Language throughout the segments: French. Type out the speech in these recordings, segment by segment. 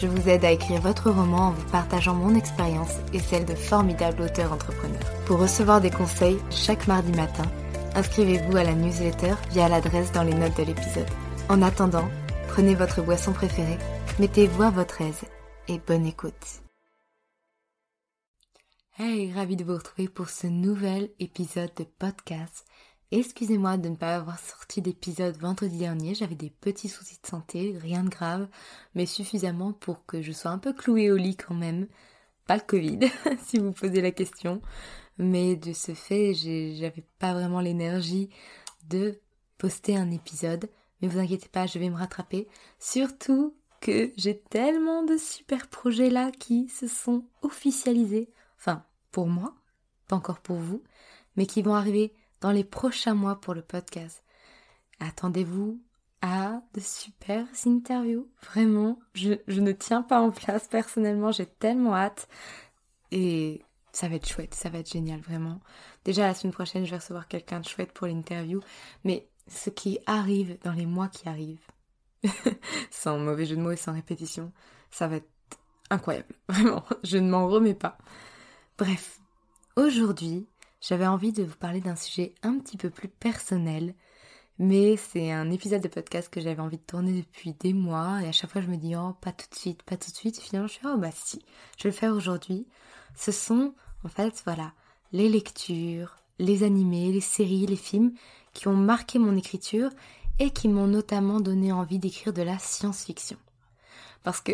je vous aide à écrire votre roman en vous partageant mon expérience et celle de formidables auteurs entrepreneurs. Pour recevoir des conseils chaque mardi matin, inscrivez-vous à la newsletter via l'adresse dans les notes de l'épisode. En attendant, prenez votre boisson préférée, mettez-vous à votre aise et bonne écoute. Hey, ravi de vous retrouver pour ce nouvel épisode de podcast. Excusez-moi de ne pas avoir sorti d'épisode vendredi dernier, j'avais des petits soucis de santé, rien de grave, mais suffisamment pour que je sois un peu clouée au lit quand même. Pas le Covid, si vous posez la question, mais de ce fait, j'avais pas vraiment l'énergie de poster un épisode. Mais vous inquiétez pas, je vais me rattraper. Surtout que j'ai tellement de super projets là qui se sont officialisés enfin pour moi, pas encore pour vous, mais qui vont arriver dans les prochains mois pour le podcast. Attendez-vous à de super interviews. Vraiment, je, je ne tiens pas en place personnellement, j'ai tellement hâte. Et ça va être chouette, ça va être génial, vraiment. Déjà, la semaine prochaine, je vais recevoir quelqu'un de chouette pour l'interview. Mais ce qui arrive dans les mois qui arrivent, sans mauvais jeu de mots et sans répétition, ça va être incroyable. Vraiment, je ne m'en remets pas. Bref, aujourd'hui, j'avais envie de vous parler d'un sujet un petit peu plus personnel, mais c'est un épisode de podcast que j'avais envie de tourner depuis des mois, et à chaque fois je me dis, oh, pas tout de suite, pas tout de suite, et finalement je suis, oh, bah si, je vais le faire aujourd'hui. Ce sont, en fait, voilà, les lectures, les animés, les séries, les films qui ont marqué mon écriture et qui m'ont notamment donné envie d'écrire de la science-fiction. Parce que,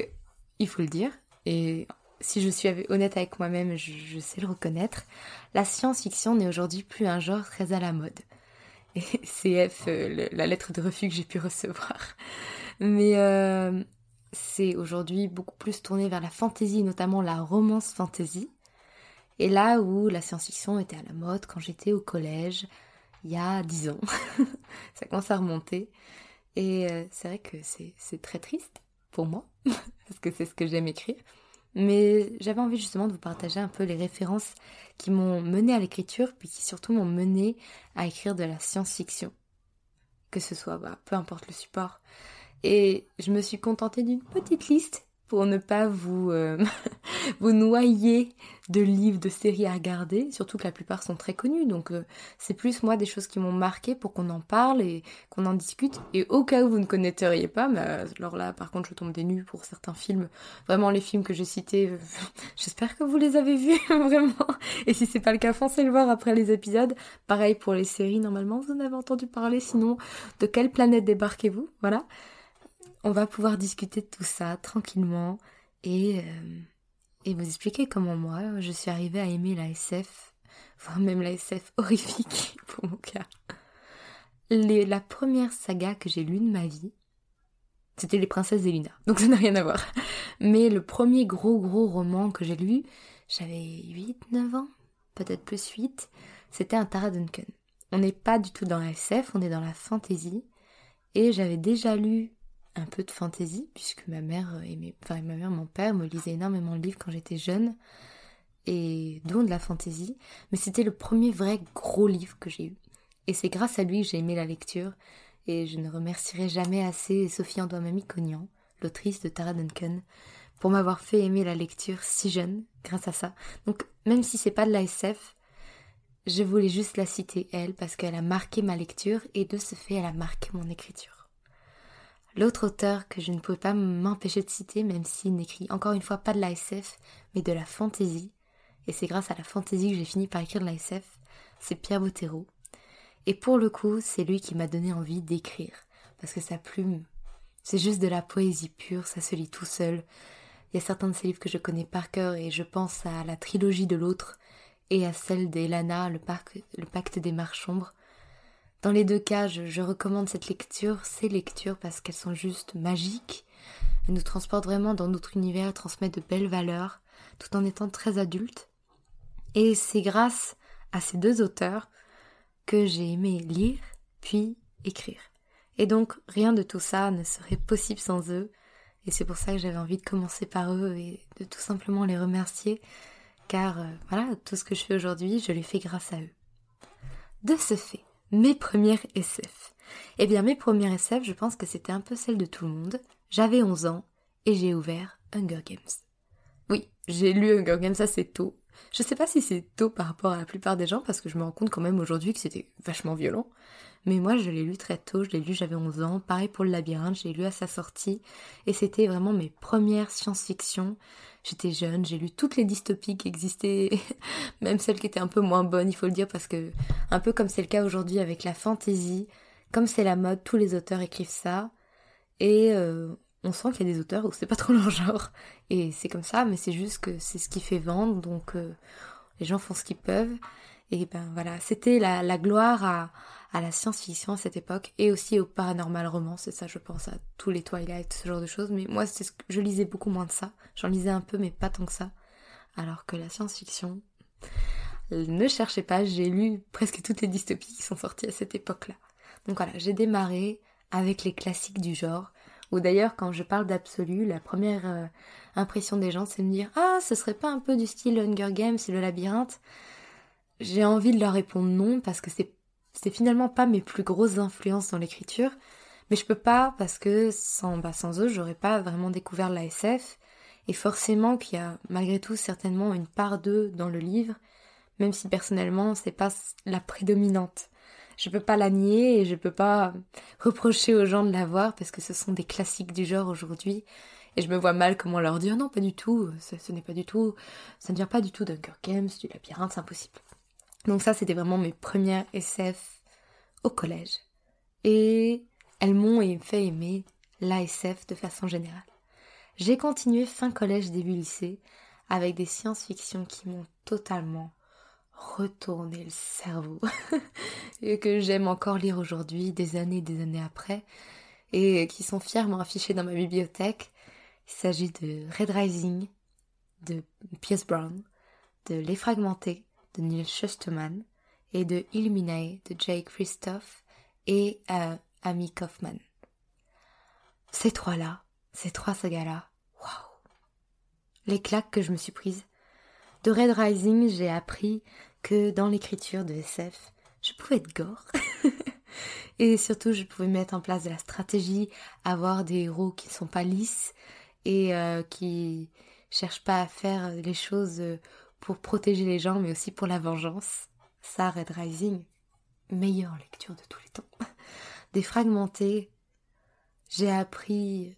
il faut le dire, et si je suis honnête avec moi-même, je, sais le reconnaître, la science-fiction n'est aujourd'hui plus un genre très à la mode. CF, euh, la lettre de refus que j'ai pu recevoir. Mais euh, c'est aujourd'hui beaucoup plus tourné vers la fantasy, notamment la romance fantasy. Et là où la science-fiction était à la mode quand j'étais au collège, il y a dix ans, ça commence à remonter. Et euh, c'est vrai que c'est très triste pour moi, parce que c'est ce que j'aime écrire. Mais j'avais envie justement de vous partager un peu les références qui m'ont mené à l'écriture, puis qui surtout m'ont mené à écrire de la science-fiction. Que ce soit, bah, peu importe le support. Et je me suis contentée d'une petite liste pour ne pas vous, euh, vous noyer de livres, de séries à regarder, surtout que la plupart sont très connus. Donc euh, c'est plus moi des choses qui m'ont marqué pour qu'on en parle et qu'on en discute. Et au cas où vous ne connaîtriez pas, mais euh, alors là par contre je tombe des nues pour certains films. Vraiment les films que j'ai cités, j'espère que vous les avez vus vraiment. Et si c'est pas le cas, foncez le voir après les épisodes. Pareil pour les séries, normalement vous en avez entendu parler. Sinon, de quelle planète débarquez-vous? Voilà on va pouvoir discuter de tout ça tranquillement et, euh, et vous expliquer comment moi je suis arrivée à aimer la SF, voire même la SF horrifique pour mon cas. la première saga que j'ai lue de ma vie, c'était Les Princesses Elina, donc ça n'a rien à voir. Mais le premier gros gros roman que j'ai lu, j'avais 8-9 ans, peut-être plus 8, c'était un Tara Duncan. On n'est pas du tout dans la SF, on est dans la fantasy. Et j'avais déjà lu un peu de fantaisie, puisque ma mère aimait, enfin ma mère, mon père me lisait énormément de livres quand j'étais jeune. et dont de la fantaisie, mais c'était le premier vrai gros livre que j'ai eu. Et c'est grâce à lui que j'ai aimé la lecture, et je ne remercierai jamais assez Sophie Andoimami Cognan, l'autrice de Tara Duncan, pour m'avoir fait aimer la lecture si jeune, grâce à ça. Donc même si c'est pas de l'ASF, je voulais juste la citer elle parce qu'elle a marqué ma lecture et de ce fait elle a marqué mon écriture. L'autre auteur que je ne pouvais pas m'empêcher de citer, même s'il n'écrit encore une fois pas de l'ASF, mais de la fantaisie, et c'est grâce à la fantaisie que j'ai fini par écrire de l'ASF, c'est Pierre Bottero. Et pour le coup, c'est lui qui m'a donné envie d'écrire, parce que sa plume, c'est juste de la poésie pure, ça se lit tout seul. Il y a certains de ses livres que je connais par cœur et je pense à la trilogie de l'autre et à celle d'Elana, le, le pacte des marches Dans les deux cas, je, recommande cette lecture, ces lectures, parce qu'elles sont juste magiques. Elles nous transportent vraiment dans notre univers, transmettent de belles valeurs, tout en étant très adultes. Et c'est grâce à ces deux auteurs que j'ai aimé lire, puis écrire. Et donc rien de tout ça ne serait possible sans eux. Et c'est pour ça que j'avais envie de commencer par eux et de tout simplement les remercier. Car euh, voilà, tout ce que je fais aujourd'hui, je l'ai fait grâce à eux. De ce fait, mes premières SF. Eh bien mes premières SF, je pense que c'était un peu celle de tout le monde. J'avais 11 ans et j'ai ouvert Hunger Games. Oui, j'ai lu Hunger Games assez tôt. Je sais pas si c'est tôt par rapport à la plupart des gens parce que je me rends compte quand même aujourd'hui que c'était vachement violent. Mais moi, je l'ai lu très tôt, je l'ai lu, j'avais 11 ans. Pareil pour le labyrinthe, j'ai lu à sa sortie. Et c'était vraiment mes premières science-fiction. J'étais jeune, j'ai lu toutes les dystopies qui existaient, même celles qui étaient un peu moins bonnes, il faut le dire, parce que, un peu comme c'est le cas aujourd'hui avec la fantasy, comme c'est la mode, tous les auteurs écrivent ça. Et euh, on sent qu'il y a des auteurs où c'est pas trop leur genre. Et c'est comme ça, mais c'est juste que c'est ce qui fait vendre, donc euh, les gens font ce qu'ils peuvent. Et ben voilà, c'était la, la, gloire à, à la science-fiction à cette époque et aussi au paranormal roman, c'est ça je pense à tous les Twilight, ce genre de choses. Mais moi, je lisais beaucoup moins de ça. J'en lisais un peu, mais pas tant que ça. Alors que la science-fiction, ne cherchez pas, j'ai lu presque toutes les dystopies qui sont sorties à cette époque-là. Donc voilà, j'ai démarré avec les classiques du genre. Ou d'ailleurs, quand je parle d'absolu, la première euh, impression des gens, c'est de me dire Ah, ce serait pas un peu du style Hunger Games et le labyrinthe? J'ai envie de leur répondre non, parce que c'est, c'est finalement pas mes plus grosses influences dans l'écriture. Mais je peux pas, parce que sans, bah, sans eux, j'aurais pas vraiment découvert la SF. Et forcément qu'il y a malgré tout certainement une part d'eux dans le livre, même si personnellement c'est pas la prédominante je peux pas la nier et je peux pas reprocher aux gens de l'avoir parce que ce sont des classiques du genre aujourd'hui. Et je me vois mal comment leur dire non, pas du tout, ce, n'est pas du tout, ça ne vient pas du tout d'Hunger Games, du labyrinthe, c'est impossible. Donc ça, c'était vraiment mes premières SF au collège. Et elles m'ont fait aimer l'ASF de façon générale. J'ai continué fin collège, début lycée, avec des science-fiction qui m'ont totalement retourner le cerveau et que j'aime encore lire aujourd'hui, des années et des années après, et qui sont fièrement affichés dans ma bibliothèque. Il s'agit de Red Rising, de Pierce Brown, de Les Fragmentés, de Neil Schusterman, et de Illuminae, de Jake Christophe et euh, Amy Kaufman. Ces trois-là, ces trois sagas-là, waouh Les claques que je me suis prises. De Red Rising, j'ai appris que dans l'écriture de SF, je pouvais être gore. et surtout, je pouvais mettre en place de la stratégie, avoir des héros qui ne sont pas lisses et euh, qui cherchent pas à faire les choses pour protéger les gens, mais aussi pour la vengeance. Ça, Red Rising, meilleure lecture de tous les temps. Défragmenté, j'ai appris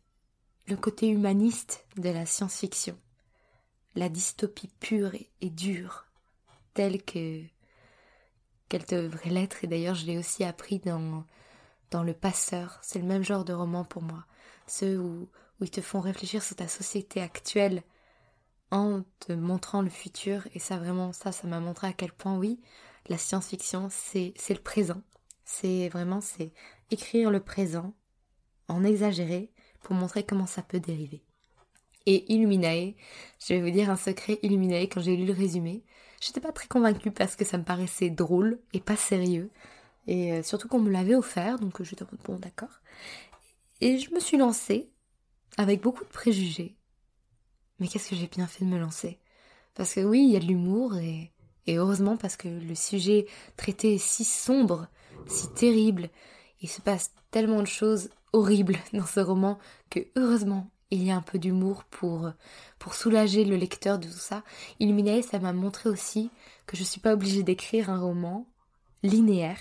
le côté humaniste de la science-fiction, la dystopie pure et dure telle que qu'elle devrait l'être. Et d'ailleurs, je l'ai aussi appris dans, dans Le Passeur. C'est le même genre de roman pour moi. Ceux où, où ils te font réfléchir sur ta société actuelle en te montrant le futur. Et ça, vraiment, ça, ça m'a montré à quel point, oui, la science-fiction, c'est, le présent. C'est vraiment, c'est écrire le présent, en exagérer, pour montrer comment ça peut dériver. Et Illuminae, je vais vous dire un secret Illuminae quand j'ai lu le résumé. J'étais pas très convaincue parce que ça me paraissait drôle et pas sérieux. Et euh, surtout qu'on me l'avait offert, donc euh, j'étais bon d'accord. Et je me suis lancée avec beaucoup de préjugés. Mais qu'est-ce que j'ai bien fait de me lancer? Parce que oui, il y a de l'humour et, heureusement parce que le sujet traité est si sombre, si terrible. Il se passe tellement de choses horribles dans ce roman que heureusement il y a un peu d'humour pour, pour soulager le lecteur de tout ça. Illuminae, ça m'a montré aussi que je ne suis pas obligée d'écrire un roman linéaire,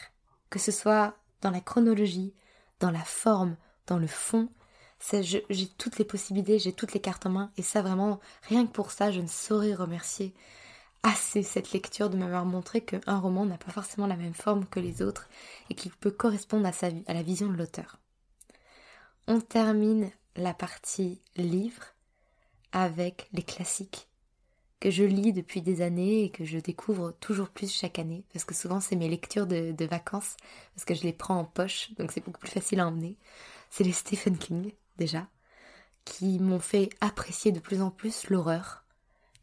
que ce soit dans la chronologie, dans la forme, dans le fond. J'ai toutes les possibilités, j'ai toutes les cartes en main, et ça vraiment, rien que pour ça, je ne saurais remercier assez cette lecture de m'avoir montré qu'un roman n'a pas forcément la même forme que les autres et qu'il peut correspondre à, sa, à la vision de l'auteur. On termine la partie livre avec les classiques que je lis depuis des années et que je découvre toujours plus chaque année, parce que souvent c'est mes lectures de, vacances, parce que je les prends en poche, donc c'est beaucoup plus facile à emmener. C'est les Stephen King, déjà, qui m'ont fait apprécier de plus en plus l'horreur.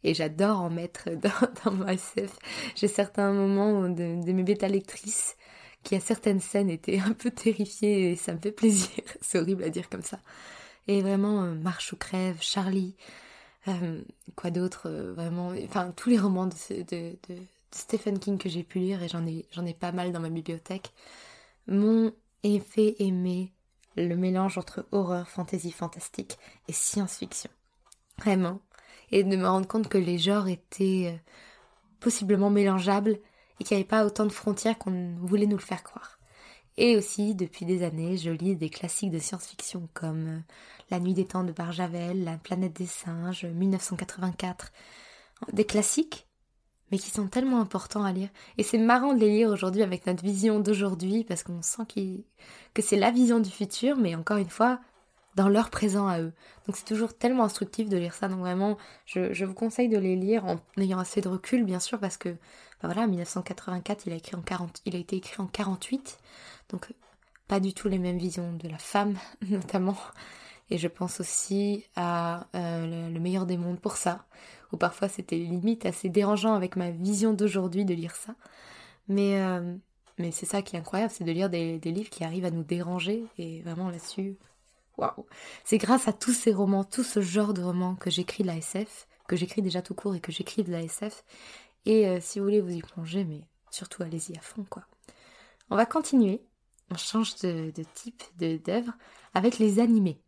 Et j'adore en mettre dans, ma SF. J'ai certains moments de, de mes bêta lectrices qui à certaines scènes étaient un peu terrifiées et ça me fait plaisir. c'est horrible à dire comme ça. Et vraiment, euh, Marche ou crève, Charlie, euh, quoi d'autre, euh, vraiment, enfin tous les romans de, de, Stephen King que j'ai pu lire, et j'en ai, j'en ai pas mal dans ma bibliothèque, m'ont fait aimer le mélange entre horreur, fantasy, fantastique et science-fiction. Vraiment. Et de me rendre compte que les genres étaient euh, possiblement mélangeables et qu'il n'y avait pas autant de frontières qu'on voulait nous le faire croire. Et aussi, depuis des années, je lis des classiques de science-fiction comme euh, La nuit des temps de Barjavel, La planète des singes, 1984. Des classiques, mais qui sont tellement importants à lire. Et c'est marrant de les lire aujourd'hui avec notre vision d'aujourd'hui, parce qu'on sent que c'est la vision du futur, mais encore une fois, dans leur présent à eux. Donc c'est toujours tellement instructif de lire ça. Donc vraiment, je, vous conseille de les lire en ayant assez de recul, bien sûr, parce que, bah voilà, 1984, il a, écrit en 40, il a été écrit en 48. Donc pas du tout les mêmes visions de la femme, notamment. Et je pense aussi à euh, le, meilleur des mondes pour ça, où parfois c'était limite assez dérangeant avec ma vision d'aujourd'hui de lire ça. Mais, euh, mais c'est ça qui est incroyable, c'est de lire des, des livres qui arrivent à nous déranger. Et vraiment là-dessus, c'est grâce à tous ces romans, tout ce genre de romans que j'écris de la SF, que j'écris déjà tout court et que j'écris de la SF. Et euh, si vous voulez vous y plonger, mais surtout allez-y à fond, quoi. On va continuer. On change de, type d'œuvre avec les animés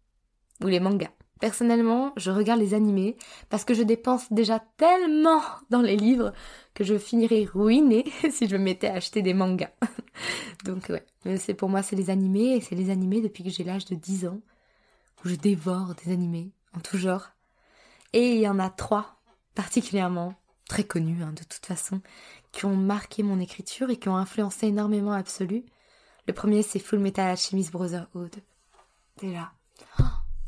ou les mangas. Personnellement, je regarde les animés parce que je dépense déjà tellement dans les livres que je finirais ruinée si je me mettais à acheter des mangas. Donc ouais, c'est pour moi c'est les animés et c'est les animés depuis que j'ai l'âge de 10 ans où je dévore des animés en tout genre. Et il y en a trois particulièrement très connus hein, de toute façon qui ont marqué mon écriture et qui ont influencé énormément Absolu. Le premier c'est Full Metal Alchemist Brotherhood. Déjà, oh,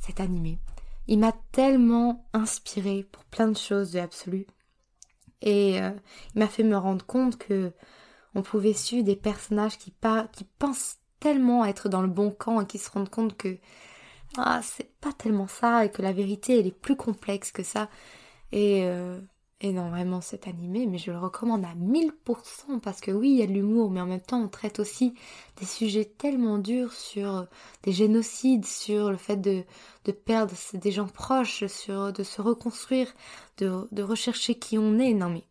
cet animé, il m'a tellement inspiré pour plein de choses de Absolu. Et euh, il m'a fait me rendre compte que on pouvait suivre des personnages qui, qui pensent tellement être dans le bon camp et qui se rendent compte que ah, c'est pas tellement ça et que la vérité elle est plus complexe que ça. Et, euh, et vraiment cet animé, mais je le recommande à 1000% parce que oui, il y a de l'humour, mais en même temps on traite aussi des sujets tellement durs sur des génocides, sur le fait de, perdre des gens proches, sur de se reconstruire, de, de rechercher qui on est. Non mais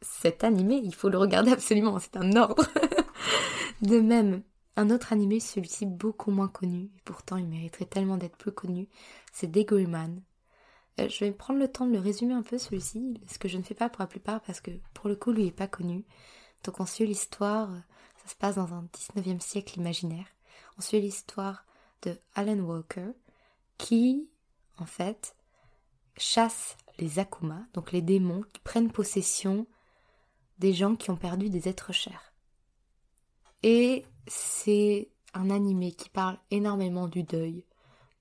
cet animé, il faut le regarder absolument, c'est un ordre. de même, un autre animé, celui-ci beaucoup moins connu, et pourtant il mériterait tellement d'être plus connu, c'est Degreeman. Euh, je vais prendre le temps de le résumer un peu celui-ci, ce que je ne fais pas pour la plupart parce que pour le coup lui est pas connu. Donc on suit l'histoire, ça se passe dans un 19e siècle imaginaire. On suit l'histoire de Alan Walker qui, en fait, chasse les Akuma, donc les démons qui prennent possession des gens qui ont perdu des êtres chers. Et c'est un animé qui parle énormément du deuil,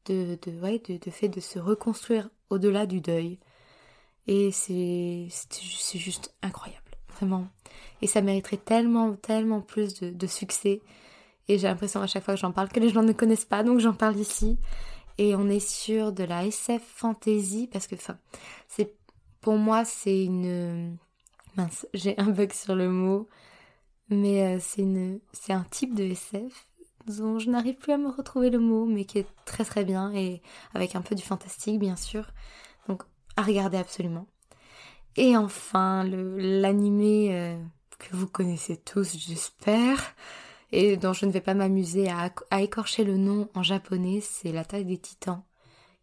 de, de, ouais, de, fait de se reconstruire au-delà du deuil. Et c'est, c'est juste incroyable, vraiment. Et ça mériterait tellement, tellement plus de, succès. Et j'ai l'impression à chaque fois que j'en parle que les gens ne connaissent pas, donc j'en parle ici. Et on est sur de la SF fantasy parce que, c'est pour moi c'est une mince, j'ai un bug sur le mot. Mais euh, c'est une, c'est un type de SF dont je n'arrive plus à me retrouver le mot, mais qui est très très bien et avec un peu du fantastique bien sûr. Donc à regarder absolument. Et enfin, l'animé euh, que vous connaissez tous, j'espère, et dont je ne vais pas m'amuser à, à, écorcher le nom en japonais, c'est L'attaque des titans,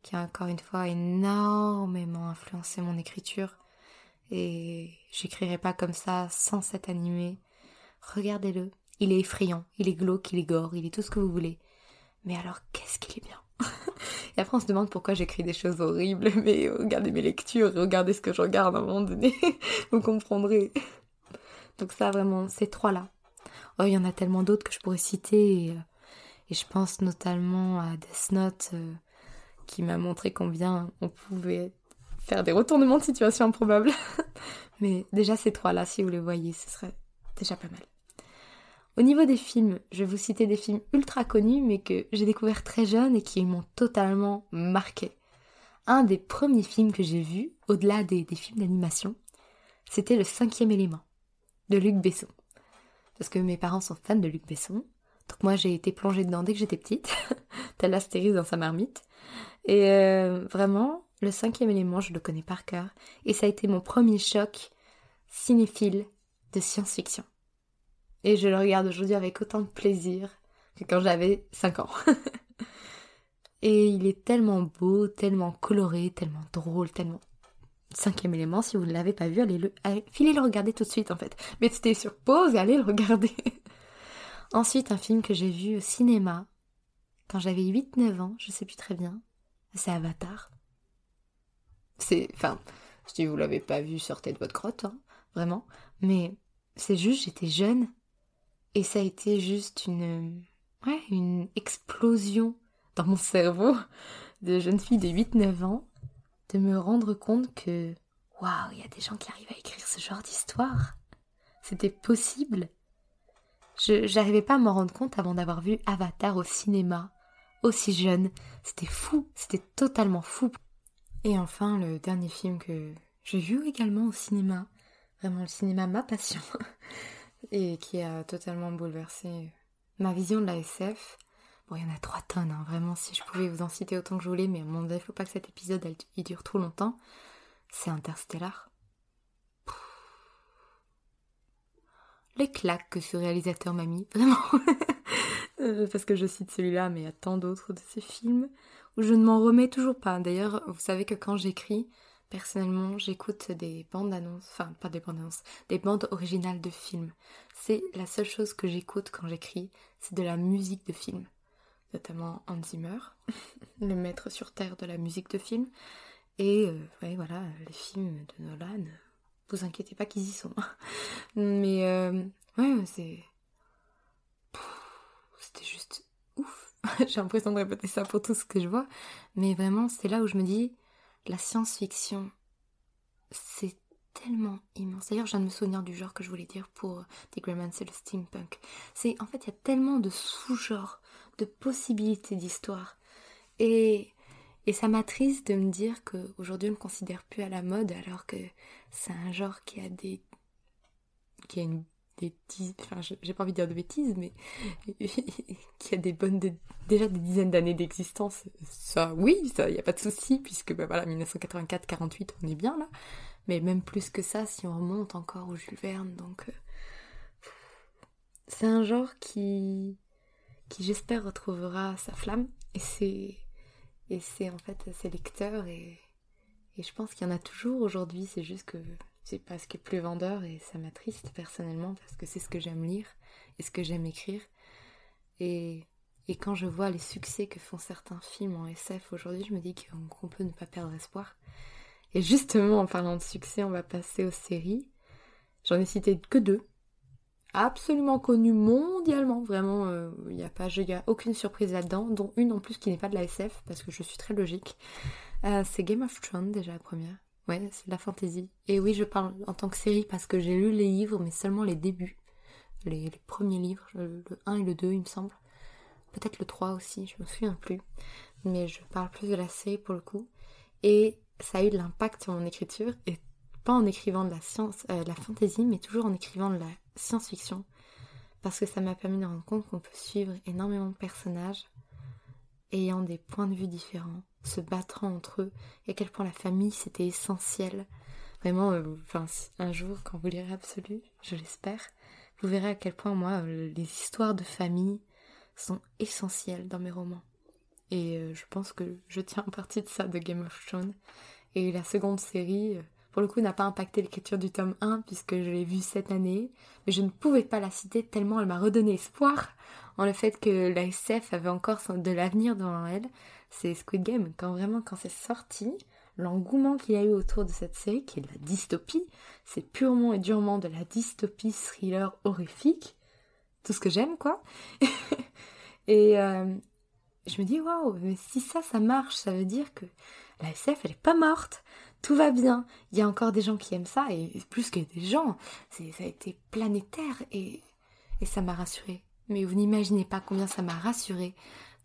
qui a encore une fois énormément influencé mon écriture. Et j'écrirai pas comme ça sans cet animé. Regardez-le. Il est effrayant, il est glauque, il est gore, il est tout ce que vous voulez. Mais alors, qu'est-ce qu'il est bien Et après, on se demande pourquoi j'écris des choses horribles, mais regardez mes lectures, regardez ce que je regarde à un moment donné, vous comprendrez. Donc ça, vraiment, ces trois-là. Oh, il y en a tellement d'autres que je pourrais citer, et, euh, je pense notamment à Death Note, euh, qui m'a montré combien on pouvait faire des retournements de situation improbables. mais déjà, ces trois-là, si vous les voyez, ce serait déjà pas mal. Au niveau des films, je vais vous citer des films ultra connus mais que j'ai découvert très jeune et qui m'ont totalement marqué. Un des premiers films que j'ai vus, au-delà des, films d'animation, c'était Le cinquième élément de Luc Besson. Parce que mes parents sont fans de Luc Besson. Donc moi j'ai été plongée dedans dès que j'étais petite, telle Astérix dans sa marmite. Et euh, vraiment, le cinquième élément, je le connais par cœur. Et ça a été mon premier choc cinéphile de science-fiction. Et je le regarde aujourd'hui avec autant de plaisir que quand j'avais 5 ans. et il est tellement beau, tellement coloré, tellement drôle, tellement... Cinquième élément, si vous ne l'avez pas vu, allez le, filez le regarder tout de suite en fait. Mettez sur pause et allez le regarder. Ensuite, un film que j'ai vu au cinéma quand j'avais 8-9 ans, je sais plus très bien, c'est Avatar. C'est, enfin, si vous l'avez pas vu, sortez de votre grotte, hein, vraiment. Mais c'est juste, j'étais jeune et ça a été juste une, ouais, une explosion dans mon cerveau de jeune fille de 8-9 ans de me rendre compte que, waouh, il y a des gens qui arrivent à écrire ce genre d'histoire. C'était possible. Je pas à m'en rendre compte avant d'avoir vu Avatar au cinéma, aussi jeune. C'était fou, c'était totalement fou. Et enfin, le dernier film que j'ai vu également au cinéma, vraiment le cinéma ma passion, et qui a totalement bouleversé ma vision de la SF. Bon, il y en a trois tonnes, hein, vraiment, si je pouvais vous en citer autant que je voulais, mais à mon avis, il faut pas que cet épisode il dure trop longtemps. C'est Interstellar. Les claques que ce réalisateur m'a mis, vraiment. Euh, parce que je cite celui-là, mais il y a tant d'autres de ces films où je ne m'en remets toujours pas. D'ailleurs, vous savez que quand j'écris, Personnellement, j'écoute des bandes annonces, enfin pas des bandes annonces, des bandes originales de films. C'est la seule chose que j'écoute quand j'écris, c'est de la musique de film. Notamment Hans Zimmer, le maître sur terre de la musique de film. Et euh, voilà, les films de Nolan, vous inquiétez pas qu'ils y sont. Mais euh, ouais, c'est... C'était juste ouf. J'ai l'impression de répéter ça pour tout ce que je vois. Mais vraiment, c'est là où je me dis, la science-fiction, c'est tellement immense. D'ailleurs, je viens de me souvenir du genre que je voulais dire pour The Greyman, c'est le steampunk. C'est en fait, il y a tellement de sous-genres, de possibilités d'histoire. Et, et ça m'attriste de me dire qu'aujourd'hui on ne considère plus à la mode alors que c'est un genre qui a des qui a une j'ai pas envie de dire de bêtises mais qui a déjà des dizaines d'années d'existence ça oui ça y a pas de souci puisque bah voilà 1984 48 on est bien là. Mais même plus que ça si on remonte encore au Jules Verne donc euh, c'est un genre qui qui j'espère retrouvera sa flamme et c'est et c'est en fait ses lecteurs et et je pense qu'il y en a toujours aujourd'hui c'est juste que c'est pas ce qui est plus vendeur et ça m'attriste personnellement parce que c'est ce que j'aime lire et ce que j'aime écrire. Et, quand je vois les succès que font certains films en SF aujourd'hui, je me dis qu'on peut ne pas perdre espoir. Et justement, en parlant de succès, on va passer aux séries. J'en ai cité que deux. Absolument connues mondialement, vraiment, euh, il n'y a pas, a aucune surprise là-dedans, dont une en plus qui n'est pas de la SF, parce que je suis très logique. Euh, c'est Game of Thrones déjà la première. Ouais, c'est de la fantaisie. Et oui, je parle en tant que série parce que j'ai lu les livres, mais seulement les débuts. Les, premiers livres, le 1 et le 2, il me semble. Peut-être le 3 aussi, je me souviens plus. Mais je parle plus de la série pour le coup. Et ça a eu de l'impact sur mon écriture, et pas en écrivant de la science, euh, la fantaisie, mais toujours en écrivant de la science-fiction. Parce que ça m'a permis de rendre compte qu'on peut suivre énormément de personnages ayant des points de vue différents, se battant entre eux, et à quel point la famille c'était essentiel Vraiment, euh, un jour, quand vous lirez Absolu, je l'espère, vous verrez à quel point moi, euh, les histoires de famille sont essentielles dans mes romans. Et euh, je pense que je tiens en partie de ça de Game of Thrones. Et la seconde série, pour le coup, n'a pas impacté l'écriture du tome 1 puisque je l'ai vue cette année. Mais je ne pouvais pas la citer tellement elle m'a redonné espoir en le fait que la SF avait encore de l'avenir devant elle. C'est Squid Game. Quand vraiment, quand c'est sorti, l'engouement qu'il y a eu autour de cette série, qui est de la dystopie, c'est purement et durement de la dystopie thriller horrifique, tout ce que j'aime quoi. et euh, je me dis waouh, mais si ça ça marche, ça veut dire que la SF elle est pas morte, tout va bien. Il y a encore des gens qui aiment ça et plus que des gens, ça a été planétaire et, ça m'a rassurée. Mais vous n'imaginez pas combien ça m'a rassurée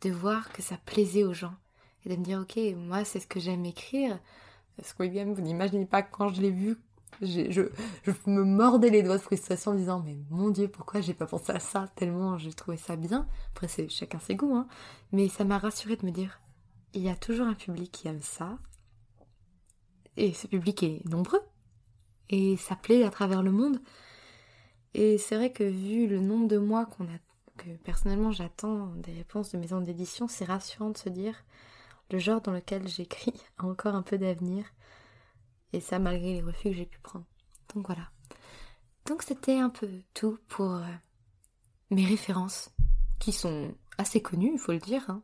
de voir que ça plaisait aux gens et de me dire ok moi c'est ce que j'aime écrire Squid Game vous n'imaginez pas quand je l'ai vu je, je, me mordais les doigts de frustration en disant mais mon dieu pourquoi j'ai pas pensé à ça tellement j'ai trouvé ça bien? Après c'est chacun ses goûts hein mais ça m'a rassuré de me dire il y a toujours un public qui aime ça et ce public est nombreux et ça plaît à travers le monde et c'est vrai que vu le nombre de mois qu'on a que personnellement j'attends des réponses de maisons d'édition, c'est rassurant de se dire le genre dans lequel j'écris a encore un peu d'avenir. Et ça malgré les refus que j'ai pu prendre. Donc voilà. Donc c'était un peu tout pour euh, mes références, qui sont assez connues, il faut le dire. Hein.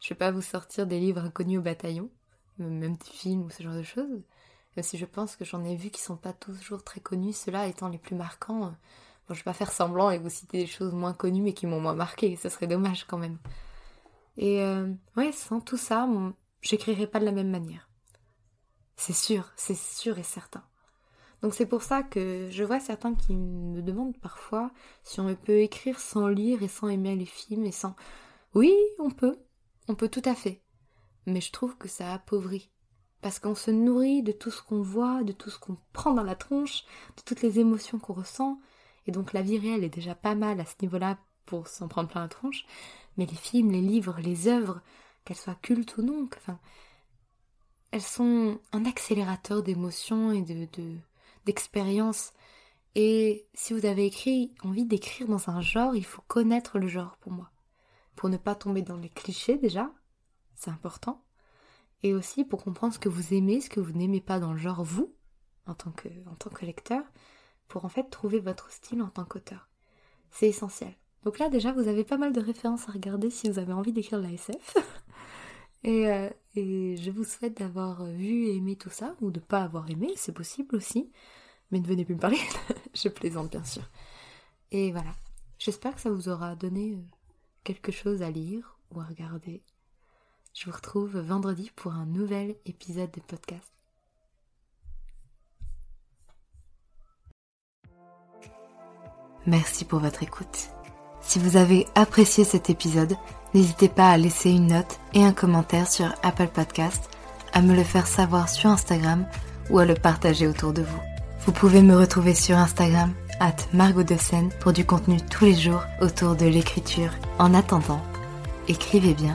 Je vais pas vous sortir des livres inconnus au bataillon, même des films ou ce genre de choses. Même si je pense que j'en ai vu qui sont pas toujours très connus, ceux-là étant les plus marquants. Euh, bon, je vais pas faire semblant et vous citer des choses moins connues mais qui m'ont moins marqué, ce serait dommage quand même. Et euh, ouais, sans tout ça, j'écrirais pas de la même manière. C'est sûr, c'est sûr et certain. Donc c'est pour ça que je vois certains qui me demandent parfois si on peut écrire sans lire et sans aimer les films et sans... Oui, on peut, on peut tout à fait. Mais je trouve que ça appauvrit. Parce qu'on se nourrit de tout ce qu'on voit, de tout ce qu'on prend dans la tronche, de toutes les émotions qu'on ressent. Et donc la vie réelle est déjà pas mal à ce niveau-là pour s'en prendre plein la tronche mais les films, les livres, les œuvres, qu'elles soient cultes ou non, enfin, elles sont un accélérateur d'émotions et de d'expériences. et si vous avez écrit, envie d'écrire dans un genre, il faut connaître le genre pour moi. Pour ne pas tomber dans les clichés déjà, c'est important. Et aussi pour comprendre ce que vous aimez, ce que vous n'aimez pas dans le genre, vous, en tant que, en tant que lecteur, pour en fait trouver votre style en tant qu'auteur. C'est essentiel. Donc là déjà vous avez pas mal de références à regarder si vous avez envie d'écrire la SF. Euh, et, je vous souhaite d'avoir vu et aimé tout ça, ou de pas avoir aimé, c'est possible aussi. Mais ne venez plus me parler, je plaisante bien sûr. Et voilà, j'espère que ça vous aura donné euh, quelque chose à lire ou à regarder. Je vous retrouve vendredi pour un nouvel épisode de podcast. Merci pour votre écoute. Si vous avez apprécié cet épisode, n'hésitez pas à laisser une note et un commentaire sur Apple Podcast, à me le faire savoir sur Instagram ou à le partager autour de vous. Vous pouvez me retrouver sur Instagram, at Margot de Seine, pour du contenu tous les jours autour de l'écriture. En attendant, écrivez bien,